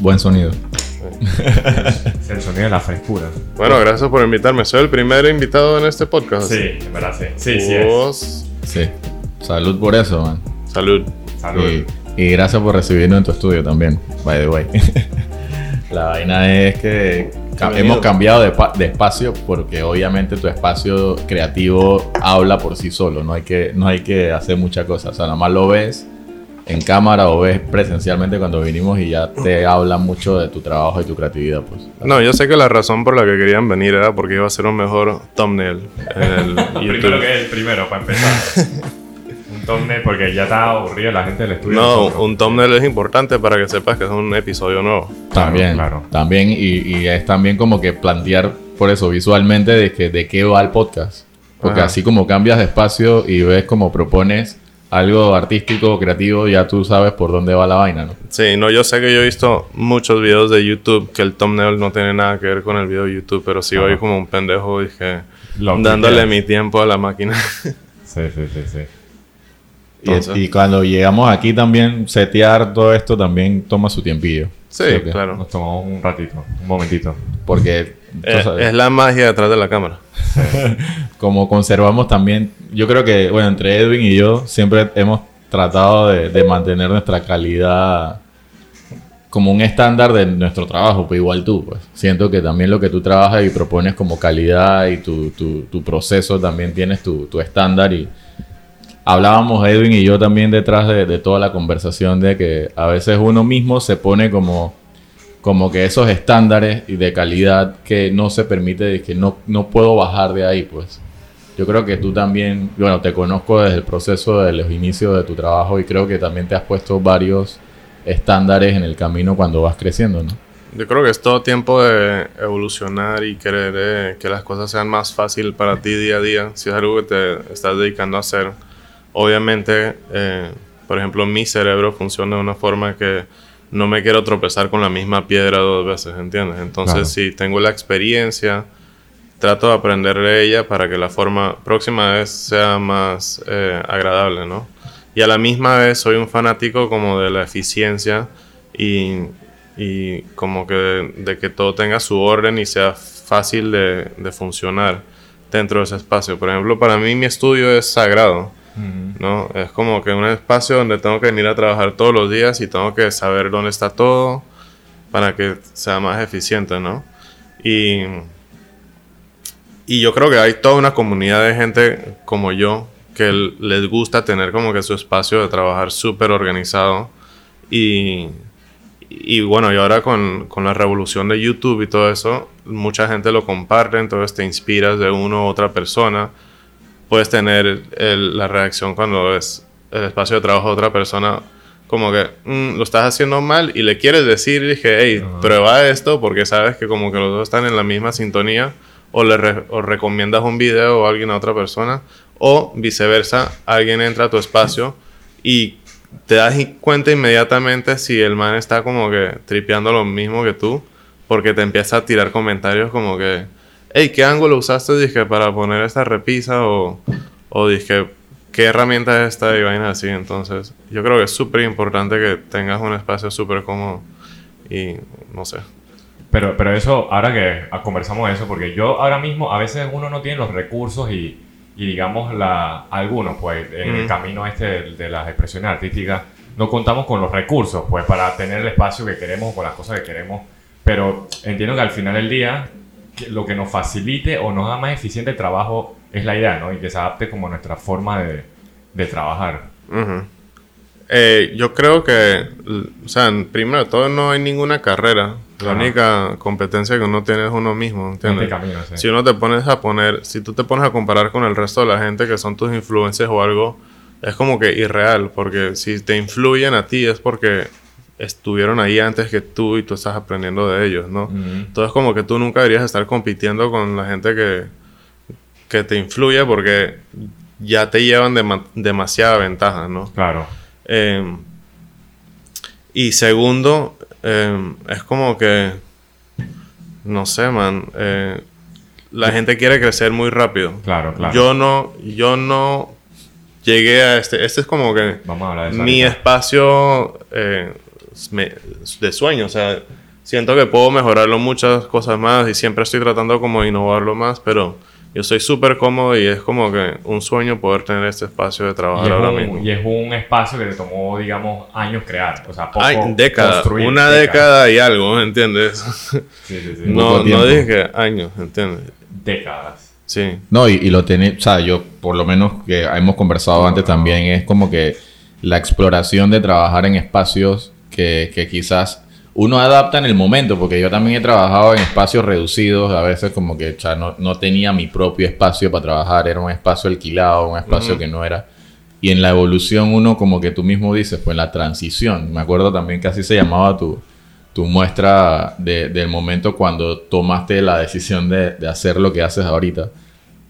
Buen sonido. Es el sonido de la frescura. Bueno, gracias por invitarme. Soy el primer invitado en este podcast. Sí, en verdad sí. Sí, sí es. Vos- Sí. Salud por eso, man. Salud. Salud. Y, y gracias por recibirnos en tu estudio también, by the way. La vaina es que Bienvenido. hemos cambiado de, de espacio porque obviamente tu espacio creativo habla por sí solo, no hay que, no hay que hacer muchas cosas. O sea, nada más lo ves en cámara o ves presencialmente cuando vinimos y ya te habla mucho de tu trabajo y tu creatividad, pues. No, yo sé que la razón por la que querían venir era porque iba a ser un mejor thumbnail en el Primero que el primero, para empezar. un thumbnail porque ya está aburrido la gente del estudio. No, nosotros. un thumbnail es importante para que sepas que es un episodio nuevo. También, claro. también, y, y es también como que plantear por eso visualmente de que de qué va el podcast. Porque Ajá. así como cambias de espacio y ves como propones algo artístico, creativo, ya tú sabes por dónde va la vaina, ¿no? Sí, no, yo sé que yo he visto muchos videos de YouTube que el thumbnail no tiene nada que ver con el video de YouTube, pero voy Ajá. como un pendejo dije Lo dándole mi tiempo a la máquina. Sí, sí, sí, sí. Y- y, cuando llegamos aquí también, setear todo esto también toma su tiempillo. Sí, claro. Nos tomamos un ratito, un momentito. Porque Eh, es la magia detrás de la cámara. como conservamos también, yo creo que, bueno, entre Edwin y yo siempre hemos tratado de, de mantener nuestra calidad como un estándar de nuestro trabajo, pues igual tú, pues. Siento que también lo que tú trabajas y propones como calidad y tu, tu, tu proceso también tienes tu, tu estándar y hablábamos Edwin y yo también detrás de, de toda la conversación de que a veces uno mismo se pone como como que esos estándares y de calidad que no se permite, que no, no puedo bajar de ahí, pues. Yo creo que tú también, bueno, te conozco desde el proceso de los inicios de tu trabajo y creo que también te has puesto varios estándares en el camino cuando vas creciendo, ¿no? Yo creo que es todo tiempo de evolucionar y querer eh, que las cosas sean más fácil para ti día a día. Si es algo que te estás dedicando a hacer, obviamente, eh, por ejemplo, mi cerebro funciona de una forma que no me quiero tropezar con la misma piedra dos veces, ¿entiendes? Entonces, Claro. si tengo la experiencia, trato de aprender de ella para que la forma próxima vez sea más eh, agradable, ¿no? Y a la misma vez soy un fanático como de la eficiencia y, y como que de, de que todo tenga su orden y sea fácil de, de funcionar dentro de ese espacio. Por ejemplo, para mí mi estudio es sagrado. ¿No? Es como que un espacio donde tengo que venir a trabajar todos los días y tengo que saber dónde está todo para que sea más eficiente, ¿no? Y, y yo creo que hay toda una comunidad de gente como yo que les gusta tener como que su espacio de trabajar súper organizado y, y bueno, y ahora con, con la revolución de YouTube y todo eso, mucha gente lo comparte, entonces te inspiras de uno u otra persona puedes tener el- la reacción cuando ves el espacio de trabajo de otra persona como que "Mm, lo estás haciendo mal y le quieres decir dije hey prueba esto porque sabes que como que los dos están en la misma sintonía o le re- o recomiendas un video o alguien a otra persona o viceversa alguien entra a tu espacio y te das cuenta inmediatamente si el man está como que tripeando lo mismo que tú porque te empieza a tirar comentarios como que hey, ¿qué ángulo usaste dije para poner esta repisa o, o dije qué herramienta es esta y vainas así entonces yo creo que es súper importante que tengas un espacio súper cómodo y no sé Pero, pero eso, ahora que ah, conversamos de eso, porque yo ahora mismo, a veces uno no tiene los recursos y, y digamos, la, algunos, pues, en el Ujú. camino este de, de las expresiones artísticas, no contamos con los recursos, pues, para tener el espacio que queremos o con las cosas que queremos. Pero entiendo que al final del día, que lo que nos facilite o nos haga más eficiente el trabajo es la idea, ¿no? Y que se adapte como a nuestra forma de, de trabajar. Eh, yo creo que, o sea, primero de todo no hay ninguna carrera. La Ajá. única competencia que uno tiene es uno mismo, En ¿entiendes? este camino, sí. Si uno te pones a poner, si tú te pones a comparar con el resto de la gente que son tus influencers o algo, es como que irreal, porque si te influyen a ti es porque estuvieron ahí antes que tú y tú estás aprendiendo de ellos, ¿no? Entonces como que tú nunca deberías estar compitiendo con la gente que, que te influye porque ya te llevan dema- demasiada ventaja, ¿no? Claro. Eh, y segundo, eh, es como que, no sé, man, eh, la gente quiere crecer muy rápido. Claro, claro. Yo no, yo no llegué a este, este es como que Vamos a hablar de eso mi espacio, eh, me- de sueño. O sea, siento que puedo mejorarlo muchas cosas más y siempre estoy tratando como de innovarlo más, pero yo soy súper cómodo y es como que un sueño poder tener este espacio de trabajar es, ahora un, mismo. y es un espacio que te tomó, digamos, años crear. O sea, poco Ay, década, construir, una década y algo, ¿entiendes? Sí, sí, sí. no, no dije que años, ¿entiendes? Décadas. Sí. No, y, y lo tenés, o sea, yo por lo menos que hemos conversado antes también, es como que la exploración de trabajar en espacios que, que quizás uno adapta en el momento, porque yo también he trabajado en espacios reducidos, a veces como que ya no, no tenía mi propio espacio para trabajar, era un espacio alquilado, un espacio que no era. Y en la evolución uno como que tú mismo dices, pues en la transición, me acuerdo también que así se llamaba tu, tu muestra de- del momento cuando tomaste la decisión de, de hacer lo que haces ahorita.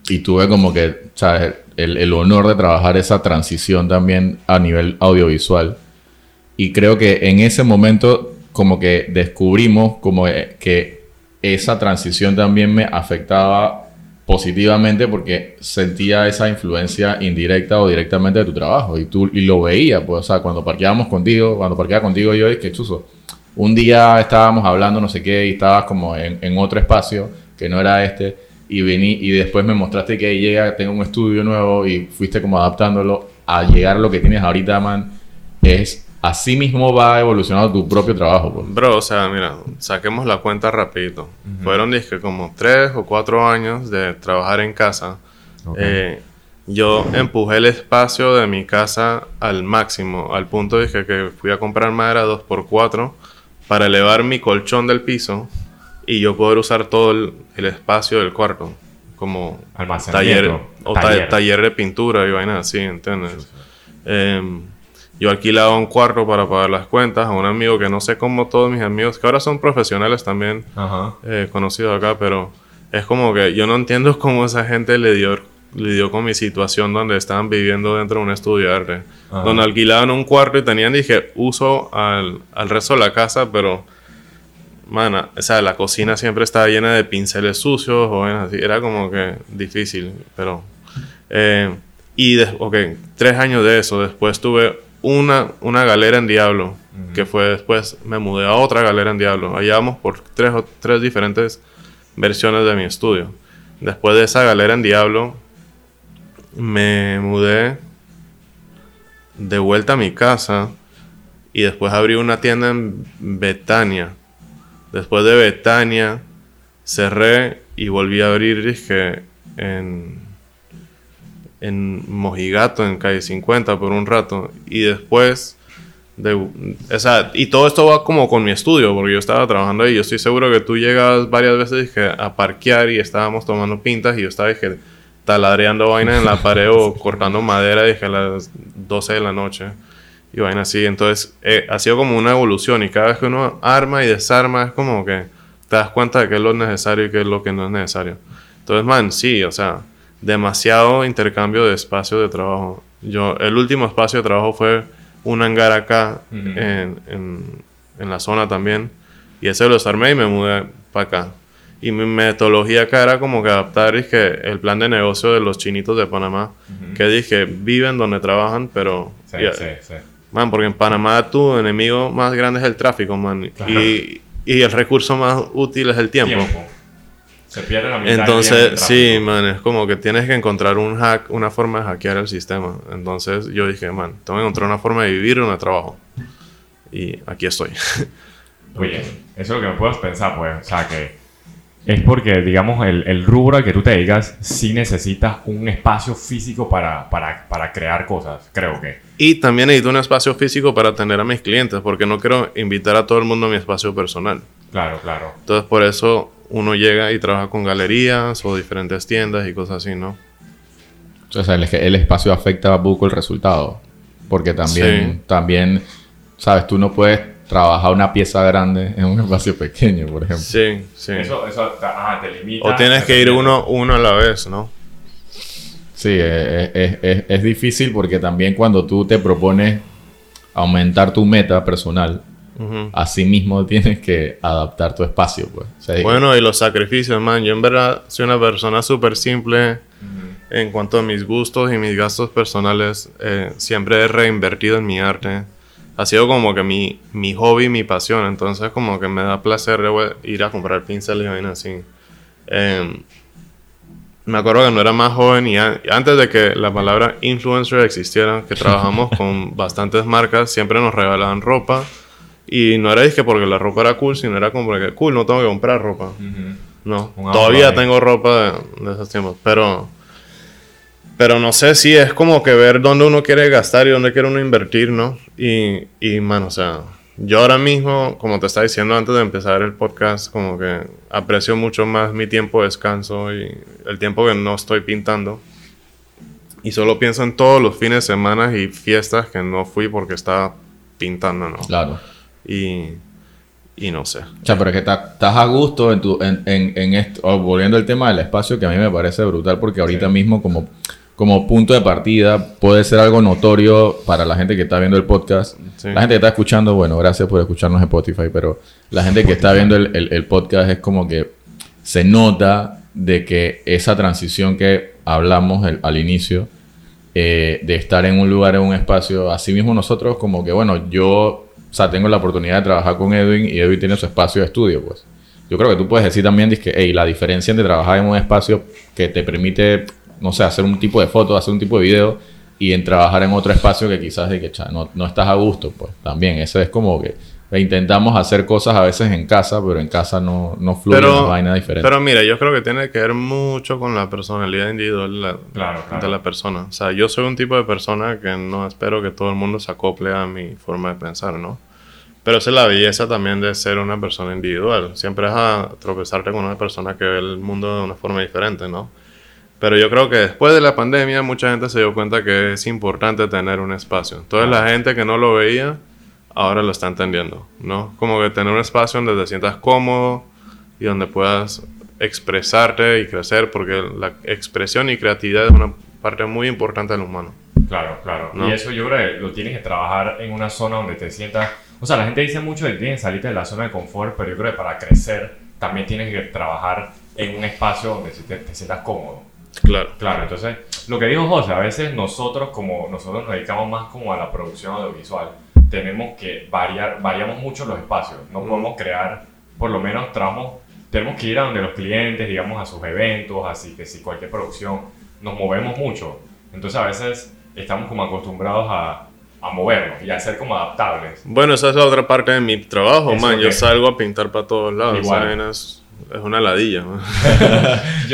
Y tuve como que, ¿sabes? El, el honor de trabajar esa transición también a nivel audiovisual. Y creo que en ese momento como que descubrimos como eh, que esa transición también me afectaba positivamente porque sentía esa influencia indirecta o directamente de tu trabajo. Y tú y lo veía, pues, o sea, cuando parqueábamos contigo, cuando parqueaba contigo yo, es que chuzo, un día estábamos hablando no sé qué y estabas como en, en otro espacio que no era este y vení y después me mostraste que llega, tengo un estudio nuevo y fuiste como adaptándolo a llegar a lo que tienes ahorita, man, es así mismo va evolucionando tu propio trabajo, pues. Bro, o sea, mira, saquemos la cuenta rapidito. Fueron, dije, como tres o cuatro años de trabajar en casa. Eh, yo empujé el espacio de mi casa al máximo, al punto dije que fui a comprar madera 2x4 para elevar mi colchón del piso y yo poder usar todo el, el espacio del cuarto como taller o ta- taller. de pintura y vainas así, ¿entiendes? Em, yo alquilaba un cuarto para pagar las cuentas a un amigo que no sé cómo todos mis amigos, que ahora son profesionales también, Ajá. eh, conocidos acá, pero es como que yo no entiendo cómo esa gente le dio, lidió con mi situación donde estaban viviendo dentro de un estudio de arte, Ajá. donde alquilaban un cuarto y tenían, dije, uso al, al resto de la casa, pero, mana, o sea, la cocina siempre estaba llena de pinceles sucios o así, era como que difícil, pero... eh, y, de- ok, tres años de eso, después tuve una, una galera en Diablo, que fue después, me mudé a otra galera en Diablo. Allá vamos por tres, o- tres diferentes versiones de mi estudio. Después de esa galera en Diablo, me mudé de vuelta a mi casa y después abrí una tienda en Betania. Después de Betania, cerré y volví a abrir, dije, en, en Mojigato, en calle 50 por un rato. Y después, de, o sea, y todo esto va como con mi estudio, porque yo estaba trabajando ahí. Yo estoy seguro que tú llegas varias veces dije, a parquear y estábamos tomando pintas y yo estaba dije, taladreando vainas en la pared o cortando madera, dije, a las 12 de la noche. Y vaina así. Entonces, eh, ha sido como una evolución. Y cada vez que uno arma y desarma, es como que te das cuenta de qué es lo necesario y qué es lo que no es necesario. Entonces, man, sí, o sea, demasiado intercambio de espacio de trabajo. Yo, el último espacio de trabajo fue un hangar acá Ujú. en, en, en la zona también. Y ese lo desarmé y me mudé para acá. Y mi metodología acá era como que adaptar dije, el plan de negocio de los chinitos de Panamá. Que dije, viven donde trabajan, pero... Sí, sí, sí. Man, porque en Panamá tu enemigo más grande es el tráfico, man. Claro. Y, y el recurso más útil es el tiempo. Tiempo. Se pierde la mitad Entonces, sí, man, es como que tienes que encontrar un hack, una forma de hackear el sistema. Entonces yo dije, man, tengo que encontrar una forma de vivir donde trabajo. Y aquí estoy. Oye, eso es lo que me puedes pensar, pues. O sea, que es porque, digamos, el, el rubro al que tú te dedicas, sí necesitas un espacio físico para, para, para crear cosas, creo que. y también necesito un espacio físico para atender a mis clientes, porque no quiero invitar a todo el mundo a mi espacio personal. Claro, claro. Entonces por eso uno llega y trabaja con galerías o diferentes tiendas y cosas así, ¿no? O sea, el, el espacio afecta un poco el resultado. Porque también, Sí. también, sabes, tú no puedes trabajar una pieza grande en un espacio pequeño, por ejemplo. Sí, sí. Eso, eso ajá, te limita. O tienes que ir uno, uno a la vez, ¿no? Sí, es, es- es- es difícil porque también cuando tú te propones aumentar tu meta personal, Ujú. así mismo tienes que adaptar tu espacio, pues. O sea, Bueno, y los sacrificios, man. Yo en verdad soy una persona súper simple en cuanto a mis gustos y mis gastos personales. eh, siempre he reinvertido en mi arte. ha sido como que mi, mi hobby, mi pasión. Entonces como que me da placer ir a comprar pinceles y vainas así. Em, me acuerdo que no era más joven y antes de que la palabra influencer existiera, que trabajamos con bastantes marcas, siempre nos regalaban ropa. Y no era que porque la ropa era cool, sino era como que cool, no tengo que comprar ropa. No, todavía tengo ropa de, esos tiempos, pero... Pero no sé si es como que ver dónde uno quiere gastar y dónde quiere uno invertir, ¿no? Y, y mano, o sea, yo ahora mismo, como te estaba diciendo antes de empezar el podcast, como que aprecio mucho más mi tiempo de descanso y el tiempo que no estoy pintando. Y solo pienso en todos los fines de semana y fiestas que no fui porque estaba pintando, ¿no? Claro. Y, y no sé. O sea, pero es que estás a gusto en, tu, en, en, esto, volviendo al tema del espacio, que a mí me parece brutal porque ahorita mismo como como punto de partida puede ser algo notorio para la gente que está viendo el podcast. La gente que está escuchando, bueno, gracias por escucharnos en Spotify, pero la gente que está viendo el, podcast es como que se nota de que esa transición que hablamos al inicio, eh, de estar en un lugar, en un espacio, así mismo nosotros como que, bueno, yo, o sea, tengo la oportunidad de trabajar con Edwin y Edwin tiene su espacio de estudio, pues. Yo creo que tú puedes decir también que, hey, la diferencia entre trabajar en un espacio que te permite no sé, hacer un tipo de foto, hacer un tipo de video y en trabajar en otro espacio que quizás de que no, no estás a gusto, pues también. Eso es como que intentamos hacer cosas a veces en casa, pero en casa no, no fluye una vaina diferente. Pero mira, yo creo que tiene que ver mucho con la personalidad individual de la, de la persona. O sea, yo soy un tipo de persona que no espero que todo el mundo se acople a mi forma de pensar, ¿no? Pero esa es la belleza también de ser una persona individual. Siempre es a tropezarte con una persona que ve el mundo de una forma diferente, ¿no? Pero yo creo que después de la pandemia mucha gente se dio cuenta que es importante tener un espacio. Entonces la gente que no lo veía, ahora lo está entendiendo, ¿no? Como que tener un espacio donde te sientas cómodo y donde puedas expresarte y crecer, porque la expresión y creatividad es una parte muy importante del humano. Claro, claro. Y eso yo creo que lo tienes que trabajar en una zona donde te sientas... O sea, la gente dice mucho que tienes que salirte de la zona de confort, pero yo creo que para crecer también tienes que trabajar en un espacio donde te sientas cómodo. Claro. Claro, entonces, lo que dijo José, a veces nosotros, como nosotros nos dedicamos más como a la producción audiovisual, tenemos que variar, variamos mucho los espacios. No podemos crear, por lo menos, tramos, tenemos que ir a donde los clientes, digamos, a sus eventos, así que si cualquier producción, nos movemos mucho. Entonces, a veces estamos como acostumbrados a, a movernos y a ser como adaptables. Bueno, esa es la otra parte de mi trabajo, man. Yo salgo a pintar para todos lados. Igual es una ladilla.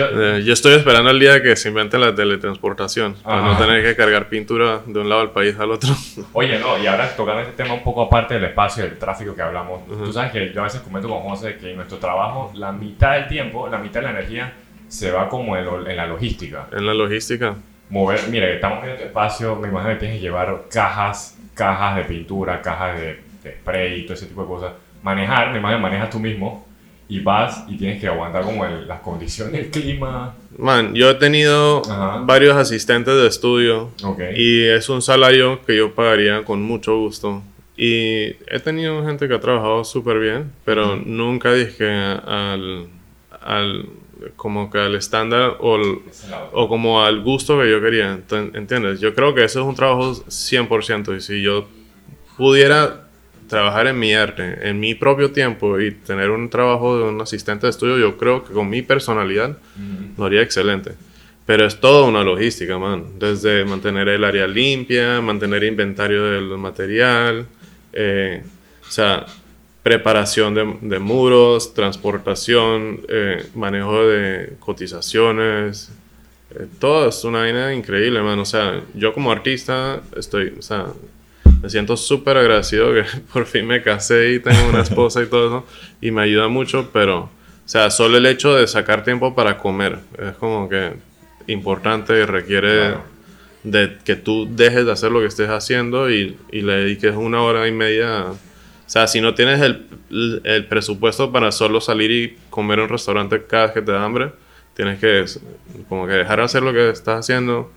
Eh, yo, estoy esperando el día que se invente la teletransportación, para no tener que cargar pintura de un lado del país al otro. Oye, no, y ahora tocando este tema un poco aparte del espacio, del tráfico que hablamos, tú sabes que yo a veces comento con José que en nuestro trabajo la mitad del tiempo, la mitad de la energía se va como en, la logística. En la logística. Mover, mira, estamos en este espacio, me imagino que tienes que llevar cajas, cajas de pintura, cajas de, de spray y todo ese tipo de cosas. Manejar, me imagino, manejas tú mismo y vas y tienes que aguantar como las condiciones del clima. Man, yo he tenido varios asistentes de estudio y es un salario que yo pagaría con mucho gusto. Y he tenido gente que ha trabajado súper bien, pero nunca dije al, al, como que al estándar o, o como al gusto que yo quería. ¿Entiendes? Yo creo que eso es un trabajo 100% y si yo pudiera trabajar en mi arte, en mi propio tiempo y tener un trabajo de un asistente de estudio, yo creo que con mi personalidad lo haría excelente. Pero es toda una logística, man. Desde mantener el área limpia, mantener inventario del material, eh, o sea, preparación de, muros, transportación, eh, manejo de cotizaciones. Eh, todo es una vaina increíble, man. O sea, yo como artista estoy, o sea, me siento súper agradecido que por fin me casé y tengo una esposa y todo eso. Y me ayuda mucho, pero, o sea, solo el hecho de sacar tiempo para comer es como que importante y requiere de que tú dejes de hacer lo que estés haciendo y, y, le dediques una hora y media. O sea, si no tienes el, el presupuesto para solo salir y comer en un restaurante cada vez que te da hambre, tienes que como que dejar de hacer lo que estás haciendo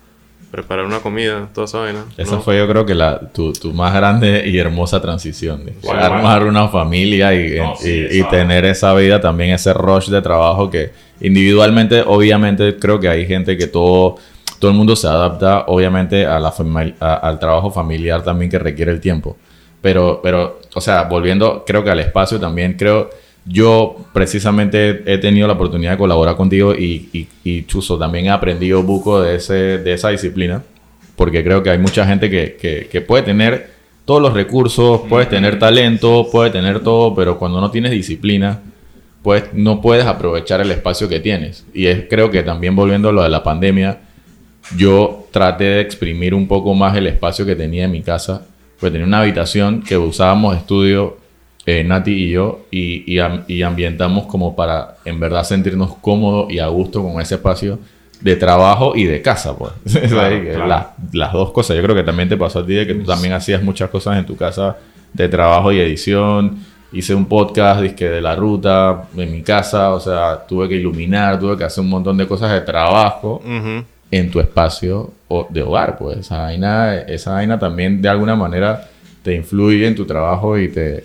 preparar una comida, toda esa vaina. Esa fue yo creo que la, tu, tu, más grande y hermosa transición. De armar una familia y, y, tener esa vida, también ese rush de trabajo que individualmente, obviamente, creo que hay gente que todo, todo el mundo se adapta, obviamente, a la al trabajo familiar también que requiere el tiempo. Pero, pero, o sea, volviendo, creo que al espacio también, creo, yo precisamente he tenido la oportunidad de colaborar contigo y, y, y también he aprendido buco de, ese, de esa disciplina, porque creo que hay mucha gente que, que, puede tener todos los recursos, puedes tener talento, puedes tener todo, pero cuando no tienes disciplina, pues no puedes aprovechar el espacio que tienes. Y es, creo que también volviendo a lo de la pandemia, yo traté de exprimir un poco más el espacio que tenía en mi casa, pues tenía una habitación que usábamos estudio eh, Nati y yo y, y, y ambientamos como para en verdad sentirnos cómodos y a gusto con ese espacio de trabajo y de casa, pues. Claro, claro. la- las dos cosas. Yo creo que también te pasó a ti de que tú también hacías muchas cosas en tu casa de trabajo y edición. Hice un podcast dizque, de la ruta en mi casa, o sea, tuve que iluminar, tuve que hacer un montón de cosas de trabajo Ujú. en tu espacio de hogar, pues esa vaina, esa vaina también de alguna manera te influye en tu trabajo y te...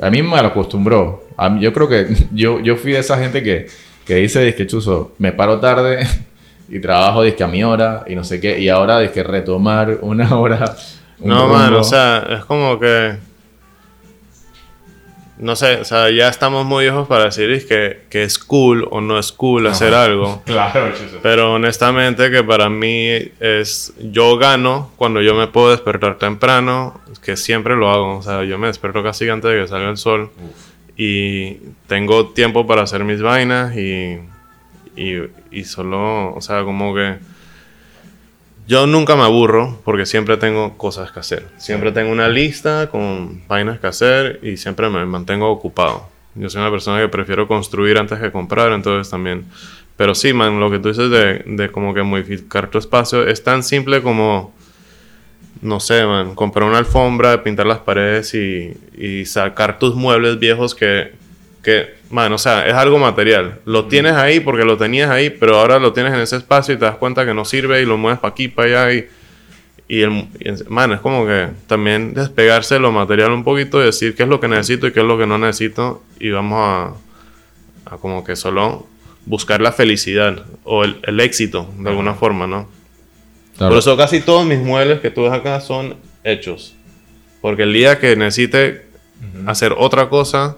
A mí me lo acostumbró. A mí- yo creo que yo, yo fui de esa gente que, que dice, disque chuzo, me paro tarde y trabajo disque a mi hora y no sé qué, y ahora disque retomar una hora... un No, man, rumbo. o sea, es como que. No sé, o sea, ya estamos muy viejos para decir que, que es cool o no es cool hacer algo. Claro. Pero honestamente que para mí es... Yo gano cuando yo me puedo despertar temprano, que siempre lo hago. O sea, yo me despierto casi antes de que salga el sol. Y tengo tiempo para hacer mis vainas y, y, y solo, o sea, como que... Yo nunca me aburro porque siempre tengo cosas que hacer. Siempre tengo una lista con vainas que hacer y siempre me mantengo ocupado. Yo soy una persona que prefiero construir antes que comprar, entonces también... Pero sí, man, lo que tú dices de, de como que modificar tu espacio es tan simple como, no sé, man, comprar una alfombra, pintar las paredes y, y sacar tus muebles viejos que, que, man, o sea, es algo material. Lo tienes ahí porque lo tenías ahí, pero ahora lo tienes en ese espacio y te das cuenta que no sirve y lo mueves para aquí, para allá y... Y, el, y el- man, es como que también despegarse de lo material un poquito y decir qué es lo que necesito y qué es lo que no necesito y vamos a, a como que solo buscar la felicidad o el, el éxito de alguna forma, ¿no? Claro. Por eso casi todos mis muebles que tú ves acá son hechos. Porque el día que necesite hacer otra cosa,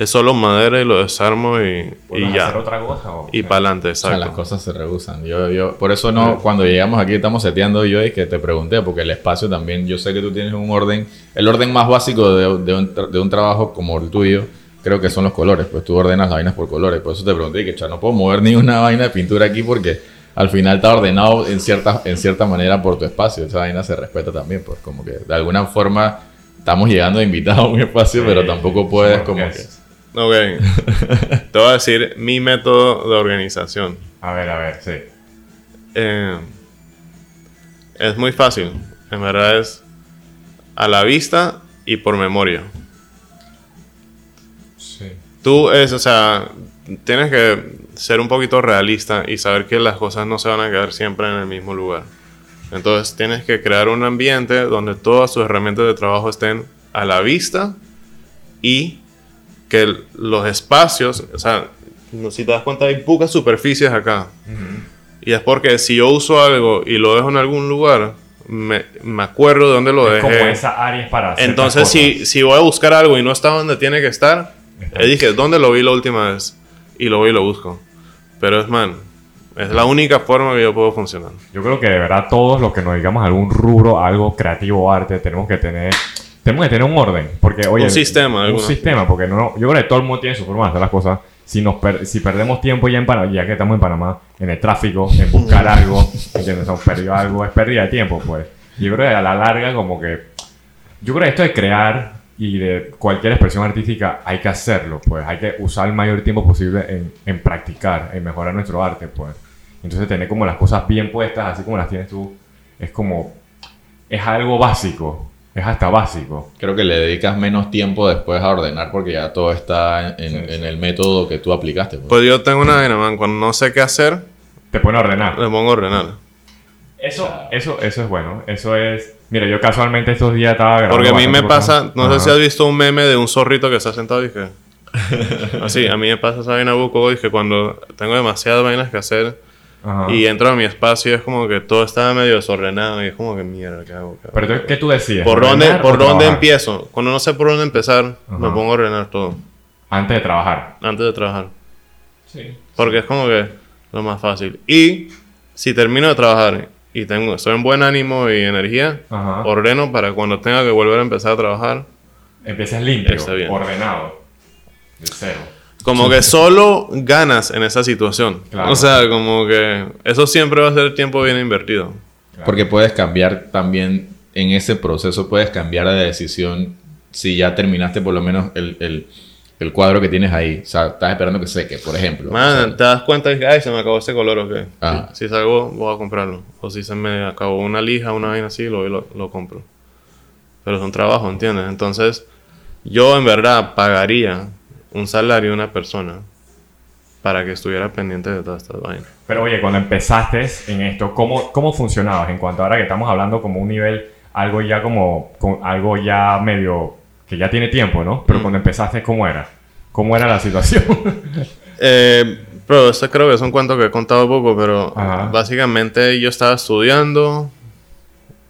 es solo madera y lo desarmo y, y ¿Puedes ya. hacer otra cosa? o- Y para adelante, O sea, las exacto. cosas se rehusan. Yo, yo, por eso no, cuando llegamos aquí estamos seteando yo y que te pregunté, porque el espacio también, yo sé que tú tienes un orden, el orden más básico de, de un, de un trabajo como el tuyo, creo que son los colores, pues tú ordenas las vainas por colores, por eso te pregunté, que cha, no puedo mover ni una vaina de pintura aquí porque al final está ordenado en cierta, en cierta manera por tu espacio, esa vaina se respeta también, pues como que de alguna forma estamos llegando de invitados a un espacio, pero tampoco puedes como que... Ok. Te voy a decir mi método de organización. A ver, a ver, sí. Eh, es muy fácil. En verdad es a la vista y por memoria. Sí. Tú es, o sea, tienes que ser un poquito realista y saber que las cosas no se van a quedar siempre en el mismo lugar. Entonces tienes que crear un ambiente donde todas tus herramientas de trabajo estén a la vista y que los espacios, o sea, no- si te das cuenta hay pocas superficies acá. Y es porque si yo uso algo y lo dejo en algún lugar, me, me acuerdo de dónde lo Es como dejé. esa área es para ciertas Entonces, si, si voy a buscar algo y no está donde tiene que estar, eh, dije, ¿dónde lo vi la última vez? Y lo voy y lo busco. Pero es, man, es la única forma que yo puedo funcionar. Yo creo que de verdad todos los que nos digamos algún rubro, algo creativo arte, tenemos que tener tenemos que tener un orden, porque oye, Un sistema, un alguna. sistema, porque no, yo creo que todo el mundo tiene su forma de hacer las cosas. Si nos per- si perdemos tiempo ya en Panamá, ya que estamos en Panamá, en el tráfico, en buscar algo, ¿entiendes? Hemos perdido algo, es pérdida de tiempo, pues. Yo creo que a la larga como que yo creo que esto de crear y de cualquier expresión artística hay que hacerlo, pues. Hay que usar el mayor tiempo posible en, en practicar, en mejorar nuestro arte, pues. Entonces tener como las cosas bien puestas, así como las tienes tú, es como... Es algo básico. Es hasta básico. Creo que le dedicas menos tiempo después a ordenar porque ya todo está en, Sí, sí. en el método que tú aplicaste. pues. Pues yo tengo una vaina, man, cuando no sé qué hacer, Te pone a ordenar. le pongo a ordenar. Eso, eso, eso es bueno. Eso es... Mira, yo casualmente estos días estaba grabando Porque a mí me pasa, cosas. no Ajá. sé si has visto un meme de un zorrito que está sentado y que... Así, a mí me pasa esa vaina buco y que cuando tengo demasiadas vainas que hacer, Ajá. Y entro a mi espacio y es como que todo está medio desordenado y es como que mierda, ¿qué hago? ¿Qué hago? Pero ¿qué tú decías? ¿Por dónde, ¿Ordenar por dónde trabajar? empiezo? Cuando no sé por dónde empezar, me Ajá. pongo a ordenar todo Antes de trabajar. antes de trabajar. Sí. Porque es como que lo más fácil. Y si termino de trabajar y tengo, estoy en buen ánimo y energía, Ajá. ordeno para cuando tenga que volver a empezar a trabajar. Empiezas limpio, ordenado. De cero. Como que solo ganas en esa situación. Claro. O sea, como que eso siempre va a ser tiempo bien invertido. Claro. Porque puedes cambiar también, en ese proceso puedes cambiar de decisión si ya terminaste por lo menos el, el- el cuadro que tienes ahí. O sea, estás esperando que seque, por ejemplo. Man, O sea, te das cuenta que, ay, se me acabó ese color o qué. Ah. Si, si salgo, voy a comprarlo. O si se me acabó una lija, una vaina así, lo, lo, lo compro. Pero es un trabajo, ¿entiendes? Entonces, yo en verdad pagaría un salario a una persona para que estuviera pendiente de todas estas vainas. Pero oye, cuando empezaste en esto, ¿cómo, cómo funcionabas? En cuanto ahora que estamos hablando como un nivel, algo ya como, con algo ya medio, que ya tiene tiempo, ¿no? Mm. Pero cuando empezaste, ¿cómo era? ¿Cómo era la situación? Eh, pero esto creo que es un cuento que he contado poco, pero Ajá. básicamente yo estaba estudiando,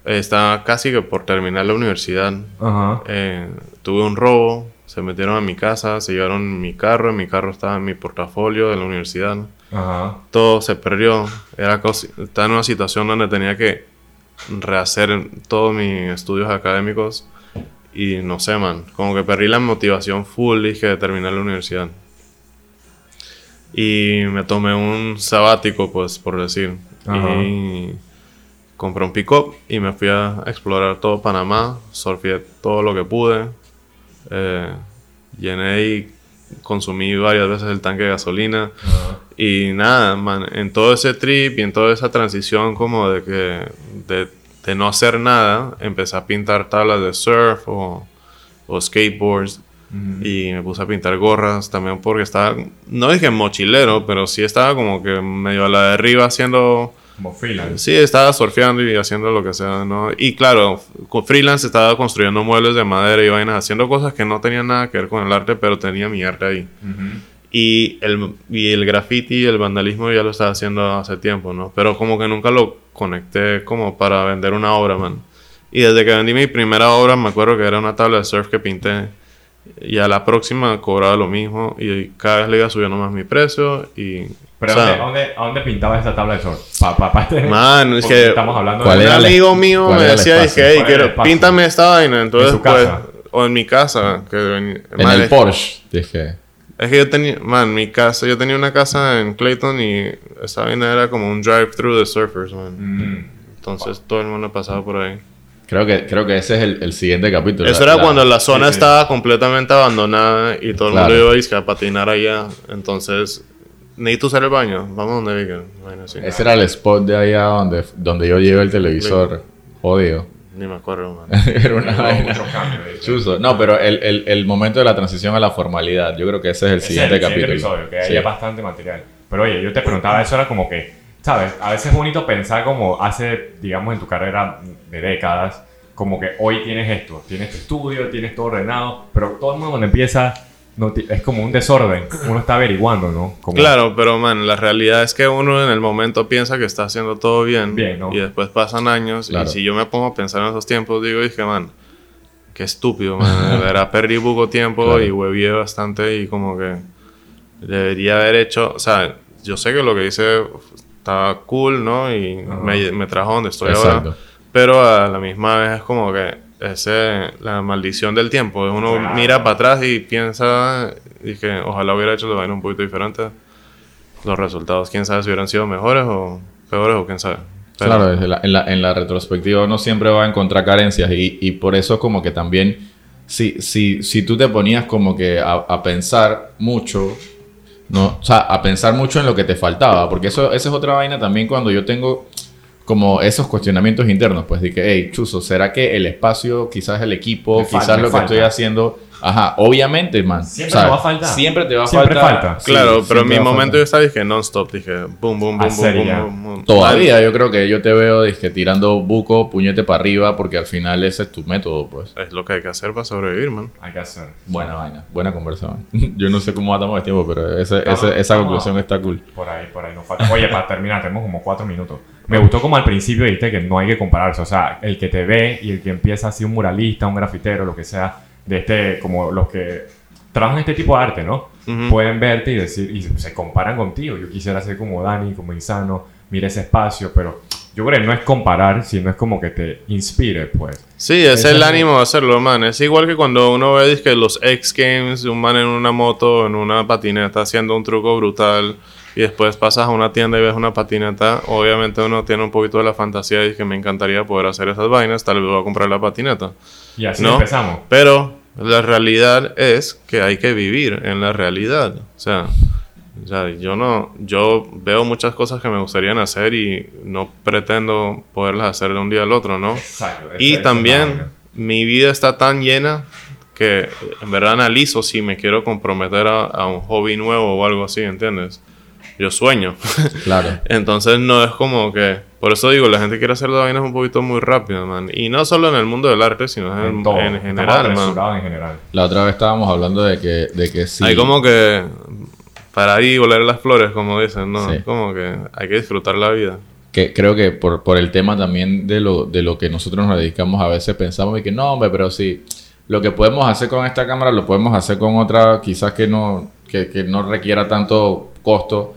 estaba casi que por terminar la universidad. Ajá. Eh, tuve un robo, se metieron a mi casa, se llevaron mi carro, en mi carro estaba en mi portafolio de la universidad. Ajá. Todo se perdió, era estaba en una situación donde tenía que rehacer todos mis estudios académicos y no sé, man, como que perdí la motivación full, dije, de terminar la universidad. Y me tomé un sabático, pues, por decir. Ajá. Y compré un pick-up y me fui a explorar todo Panamá, surfeé todo lo que pude. Eh, llené y consumí varias veces el tanque de gasolina. Ajá. Y nada, man, en todo ese trip y en toda esa transición como de que de, de no hacer nada, empecé a pintar tablas de surf o, o skateboards Ujú. y me puse a pintar gorras también porque estaba, no dije mochilero, pero sí estaba como que medio a la de arriba haciendo, Como freelance. sí, estaba surfeando y haciendo lo que sea, ¿no? Y claro, freelance estaba construyendo muebles de madera y vainas, haciendo cosas que no tenían nada que ver con el arte, pero tenía mi arte ahí. Y el, y el graffiti, el vandalismo ya lo estaba haciendo hace tiempo, ¿no? Pero como que nunca lo conecté como para vender una obra, man. Y desde que vendí mi primera obra, me acuerdo que era una tabla de surf que pinté. Y a la próxima cobraba lo mismo. Y cada vez le iba subiendo más mi precio. Y. Pero o sea, ¿a, dónde, a, dónde, a dónde pintabas esa tabla de sol? Pa, pa, pa Man, es que- Estamos hablando ¿Cuál un de... el- amigo mío me decía, dije, hey, ¿Cuál era el quiero, píntame esta vaina. Entonces, su pues, casa? o en mi casa. Que, en man, el es- Porsche, dije. Es que yo tenía, man, mi casa, yo tenía una casa en Clayton y esa vaina era como un drive-thru de surfers, man. Mm. Entonces todo el mundo pasaba por ahí. Creo que, creo que ese es el, el siguiente capítulo. Eso La- era la- cuando la zona sí, sí. estaba completamente abandonada y todo el Claro. mundo iba dizque, a patinar allá. Entonces, necesito usar el baño, vamos donde Vicker. Bueno, sí. Ese era el spot de allá donde, donde yo llevé el televisor. Jodido. Ni me acuerdo, man. era una vaina. Chuzo. No, pero el, el, el momento de la transición a la formalidad, yo creo que ese es el Ese siguiente es el capítulo. episodio, que Sí. hay bastante material. Pero oye, yo te preguntaba, eso era como que, ¿sabes? A veces es bonito pensar como hace, digamos, en tu carrera de décadas, como que hoy tienes esto, tienes tu estudio, tienes todo ordenado, pero todo el mundo cuando empieza no es como un desorden, uno está averiguando, ¿no? Como- Claro, pero man, la realidad es que uno en el momento piensa que está haciendo todo bien. Bien, ¿no? Y después pasan años. Claro. Y si yo me pongo a pensar en esos tiempos, digo, dije, man, qué estúpido, man. De verdad, perdí poco tiempo Claro. y huevié bastante y como que debería haber hecho. O sea, yo sé que lo que hice estaba cool, ¿no? Y me, me trajo donde estoy Exacto. ahora. Pero a la misma vez es como que ese, la maldición del tiempo. Uno mira para atrás y piensa y que ojalá hubiera hecho la vaina un poquito diferente. Los resultados, quién sabe si hubieran sido mejores o peores o quién sabe. Pero- Claro, desde la- en, la, en la retrospectiva uno siempre va a encontrar carencias y, y por eso como que también, si, si, si tú te ponías como que a, a pensar mucho, no, o sea, a pensar mucho en lo que te faltaba, porque eso, esa es otra vaina también cuando yo tengo como esos cuestionamientos internos, pues de que, hey, chuzo, ¿será que el espacio, quizás el equipo, Me falta, quizás me lo que falta. estoy haciendo Ajá, obviamente, man. Siempre te va a faltar. Siempre te va a Siempre faltar. falta. Sí, claro, pero en mi momento yo estaba dije non-stop, dije boom, boom, boom, boom, boom, boom, boom. Todavía yo creo que yo te veo dizque, tirando buco, puñete para arriba, porque al final ese es tu método, pues. Es lo que hay que hacer para sobrevivir, man. Hay que hacer. Buena vaina, buena conversación. Yo no sé cómo matamos el tiempo, pero ese- ese- esa conclusión está cool. Por ahí, por ahí nos falta. Oye, para terminar, tenemos como cuatro minutos. Me gustó como al principio dijiste que no hay que compararse. O sea, el que te ve y el que empieza así un muralista, un grafitero, lo que sea, de este, como los que trabajan este tipo de arte, ¿no? Ujú. Pueden verte y decir, y se comparan contigo. Yo quisiera ser como Dani, como Insano, mira ese espacio, pero yo creo que no es comparar, sino es como que te inspire, pues. Sí, es Ese el es- ánimo de hacerlo, man. Es igual que cuando uno ve dizque, los X Games, un man en una moto, en una patineta, haciendo un truco brutal, y después pasas a una tienda y ves una patineta. Obviamente uno tiene un poquito de la fantasía y que me encantaría poder hacer esas vainas, tal vez voy a comprar la patineta. Y así ¿No? empezamos. Pero la realidad es que hay que vivir en la realidad. O sea, o sea, yo no, yo veo muchas cosas que me gustarían hacer y no pretendo poderlas hacer de un día al otro, ¿no? Exacto. Y también mi vida está tan llena que en verdad analizo si me quiero comprometer a, a un hobby nuevo o algo así, ¿entiendes? Yo sueño. Claro. Entonces no es como que... Por eso digo, la gente quiere hacer las vainas un poquito muy rápido, man. Y no solo en el mundo del arte, sino en, en todo. en general, man. en general. La otra vez estábamos hablando de que, de que sí. Hay como que parar y volar las flores, como dicen, ¿no? Sí. Como que hay que disfrutar la vida. que creo que por, por el tema también de lo, de lo que nosotros nos dedicamos, a veces pensamos de que no, hombre, pero sí, lo que podemos hacer con esta cámara lo podemos hacer con otra, quizás que no, que, que no requiera tanto costo.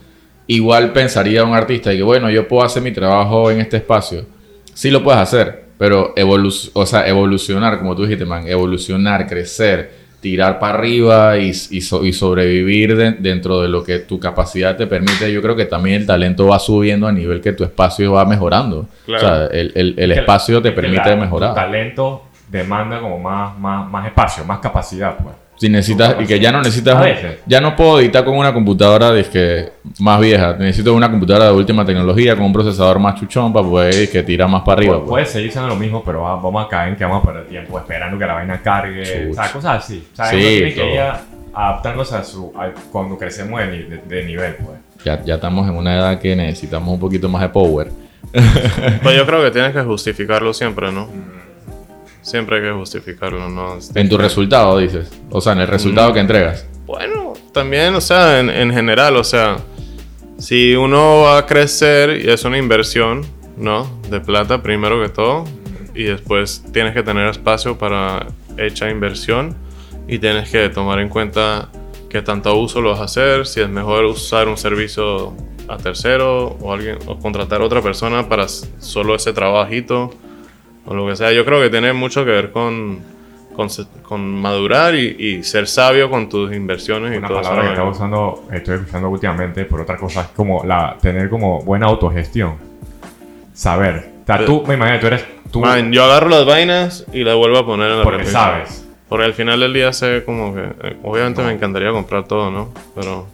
Igual pensaría un artista y que bueno, yo puedo hacer mi trabajo en este espacio. Sí lo puedes hacer, pero evolu o sea, evolucionar, como tú dijiste, man, evolucionar, crecer, tirar para arriba y, y so- y sobrevivir de- dentro de lo que tu capacidad te permite. Yo creo que también el talento va subiendo a nivel que tu espacio va mejorando. Claro. O sea, el, el- el espacio te permite la- mejorar. Tu talento demanda como más, más, más espacio, más capacidad, pues. Si necesitas, y que ya no necesitas, A un- veces. ya no puedo editar con una computadora dizque, más vieja. Necesito una computadora de última tecnología con un procesador más chuchón para poder que tira más para arriba. Pu- pues. Puede seguir siendo lo mismo, pero va- vamos a caer en que vamos a perder tiempo esperando que la vaina cargue. Chuch. O sea, cosas así. O sea, Sí, uno tiene que ir a- adaptándose a su. a- cuando crecemos de, ni- de- de nivel, pues. Ya, ya estamos en una edad que necesitamos un poquito más de power. Pues yo creo que tienes que justificarlo siempre, ¿no? Siempre hay que justificarlo, ¿no? En tu resultado, dices. O sea, en el resultado que entregas. Bueno, también, o sea, en, en general, o sea, si uno va a crecer y es una inversión, ¿no? De plata primero que todo, y después tienes que tener espacio para hecha inversión y tienes que tomar en cuenta qué tanto uso lo vas a hacer, si es mejor usar un servicio a tercero o alguien o contratar a otra persona para solo ese trabajito o lo que sea. Yo creo que tiene mucho que ver con, con, con madurar y, y ser sabio con tus inversiones y Una todo eso. palabra que estaba usando, estoy escuchando últimamente, por otra cosa, es como la, tener como buena autogestión. Saber. O sea, tú, me imagino, tú eres. Tú, Man, yo agarro las vainas y las vuelvo a poner en la porque repisa. sabes. Porque al final del día sé como que... eh, obviamente me encantaría comprar todo, ¿no? Pero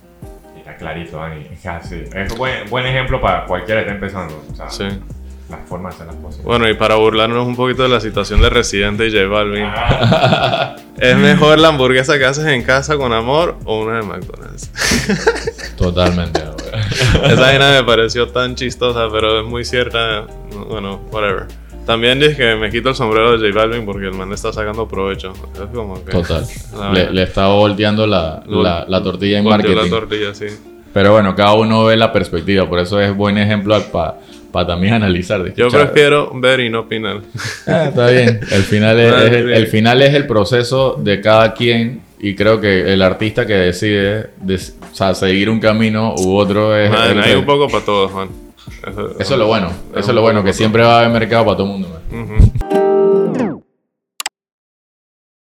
Y Está clarito, Dani. Es así. Es un buen, buen ejemplo para cualquiera que esté empezando. O sea, sí. La forma de hacer las cosas. Bueno, y para burlarnos un poquito de la situación de Residente y J Balvin. Ah, ¿Es mejor la hamburguesa que haces en casa con amor o una de McDonald's? Totalmente. güey. Esa vaina me pareció tan chistosa, pero es muy cierta. Bueno, whatever. También dije que me quito el sombrero de J Balvin porque el man está sacando provecho. Es como que... Total. Le, le estaba volteando la, la, la tortilla en Volteó marketing. la tortilla, sí. Pero bueno, cada uno ve la perspectiva. Por eso es buen ejemplo para también analizar. Yo prefiero ver y no opinar. Ah, está bien. El final es, es el, bien. el final es el proceso de cada quien y creo que el artista que decide des- o sea, seguir un camino u otro es... Man, el- hay un poco para todos, man. Eso, eso es lo bueno. Eso es lo bueno, que siempre va a haber mercado para todo el mundo. man.